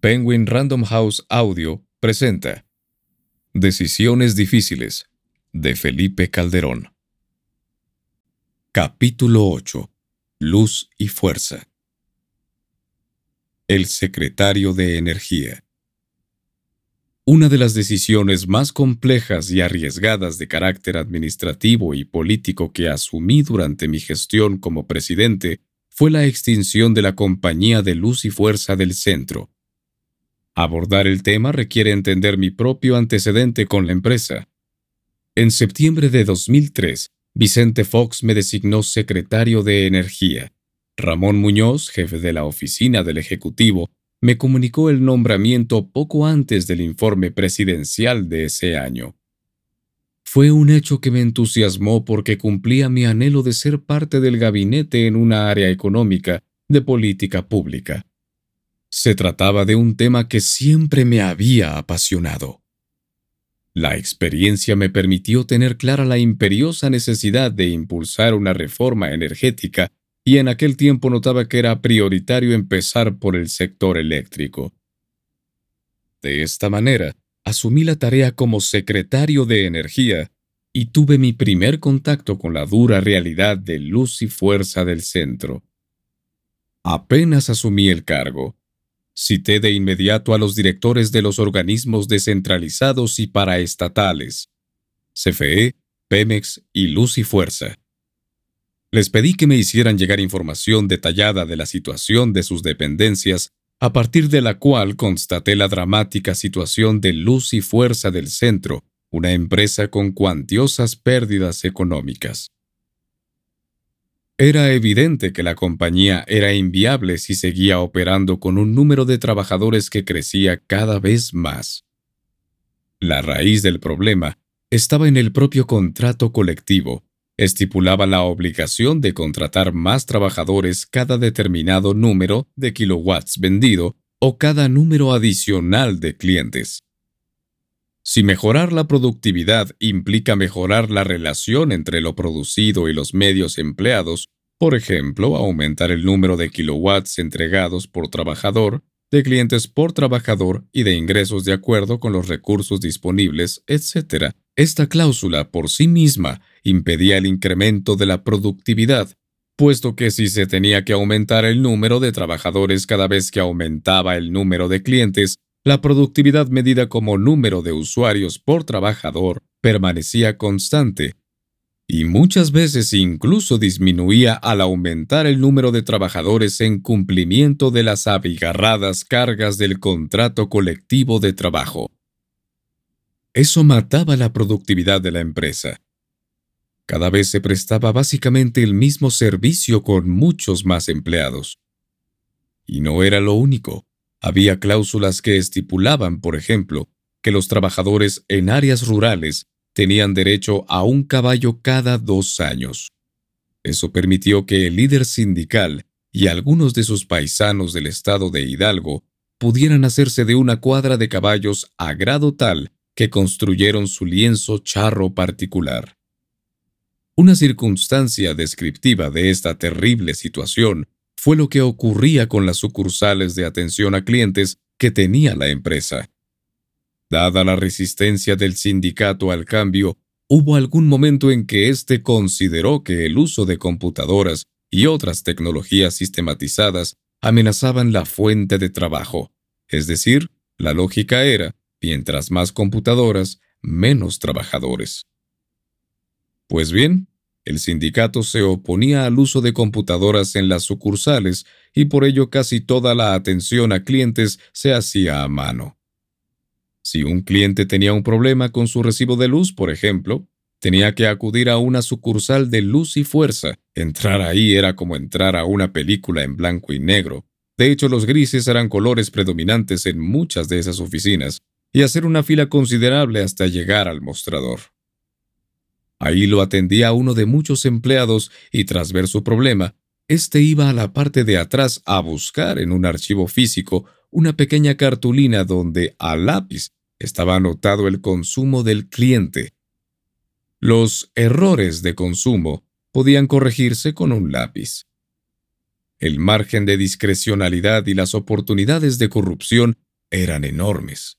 Penguin Random House Audio presenta Decisiones difíciles de Felipe Calderón. Capítulo 8. Luz y fuerza. El secretario de Energía. Una de las decisiones más complejas y arriesgadas de carácter administrativo y político que asumí durante mi gestión como presidente fue la extinción de la Compañía de Luz y Fuerza del Centro, Abordar el tema requiere entender mi propio antecedente con la empresa. En septiembre de 2003, Vicente Fox me designó secretario de Energía. Ramón Muñoz, jefe de la oficina del Ejecutivo, me comunicó el nombramiento poco antes del informe presidencial de ese año. Fue un hecho que me entusiasmó porque cumplía mi anhelo de ser parte del gabinete en una área económica de política pública. Se trataba de un tema que siempre me había apasionado. La experiencia me permitió tener clara la imperiosa necesidad de impulsar una reforma energética y en aquel tiempo notaba que era prioritario empezar por el sector eléctrico. De esta manera, asumí la tarea como secretario de Energía y tuve mi primer contacto con la dura realidad de luz y fuerza del centro. Apenas asumí el cargo, Cité de inmediato a los directores de los organismos descentralizados y paraestatales, CFE, Pemex y Luz y Fuerza. Les pedí que me hicieran llegar información detallada de la situación de sus dependencias, a partir de la cual constaté la dramática situación de Luz y Fuerza del Centro, una empresa con cuantiosas pérdidas económicas. Era evidente que la compañía era inviable si seguía operando con un número de trabajadores que crecía cada vez más. La raíz del problema estaba en el propio contrato colectivo. Estipulaba la obligación de contratar más trabajadores cada determinado número de kilowatts vendido o cada número adicional de clientes. Si mejorar la productividad implica mejorar la relación entre lo producido y los medios empleados, por ejemplo, aumentar el número de kilowatts entregados por trabajador, de clientes por trabajador y de ingresos de acuerdo con los recursos disponibles, etc. Esta cláusula por sí misma impedía el incremento de la productividad, puesto que si se tenía que aumentar el número de trabajadores cada vez que aumentaba el número de clientes, la productividad medida como número de usuarios por trabajador permanecía constante, y muchas veces incluso disminuía al aumentar el número de trabajadores en cumplimiento de las abigarradas cargas del contrato colectivo de trabajo. Eso mataba la productividad de la empresa. Cada vez se prestaba básicamente el mismo servicio con muchos más empleados. Y no era lo único. Había cláusulas que estipulaban, por ejemplo, que los trabajadores en áreas rurales tenían derecho a un caballo cada dos años. Eso permitió que el líder sindical y algunos de sus paisanos del estado de Hidalgo pudieran hacerse de una cuadra de caballos a grado tal que construyeron su lienzo charro particular. Una circunstancia descriptiva de esta terrible situación fue lo que ocurría con las sucursales de atención a clientes que tenía la empresa. Dada la resistencia del sindicato al cambio, hubo algún momento en que éste consideró que el uso de computadoras y otras tecnologías sistematizadas amenazaban la fuente de trabajo. Es decir, la lógica era, mientras más computadoras, menos trabajadores. Pues bien, el sindicato se oponía al uso de computadoras en las sucursales y por ello casi toda la atención a clientes se hacía a mano. Si un cliente tenía un problema con su recibo de luz, por ejemplo, tenía que acudir a una sucursal de luz y fuerza. Entrar ahí era como entrar a una película en blanco y negro. De hecho, los grises eran colores predominantes en muchas de esas oficinas, y hacer una fila considerable hasta llegar al mostrador. Ahí lo atendía uno de muchos empleados y tras ver su problema, éste iba a la parte de atrás a buscar en un archivo físico una pequeña cartulina donde a lápiz estaba anotado el consumo del cliente. Los errores de consumo podían corregirse con un lápiz. El margen de discrecionalidad y las oportunidades de corrupción eran enormes.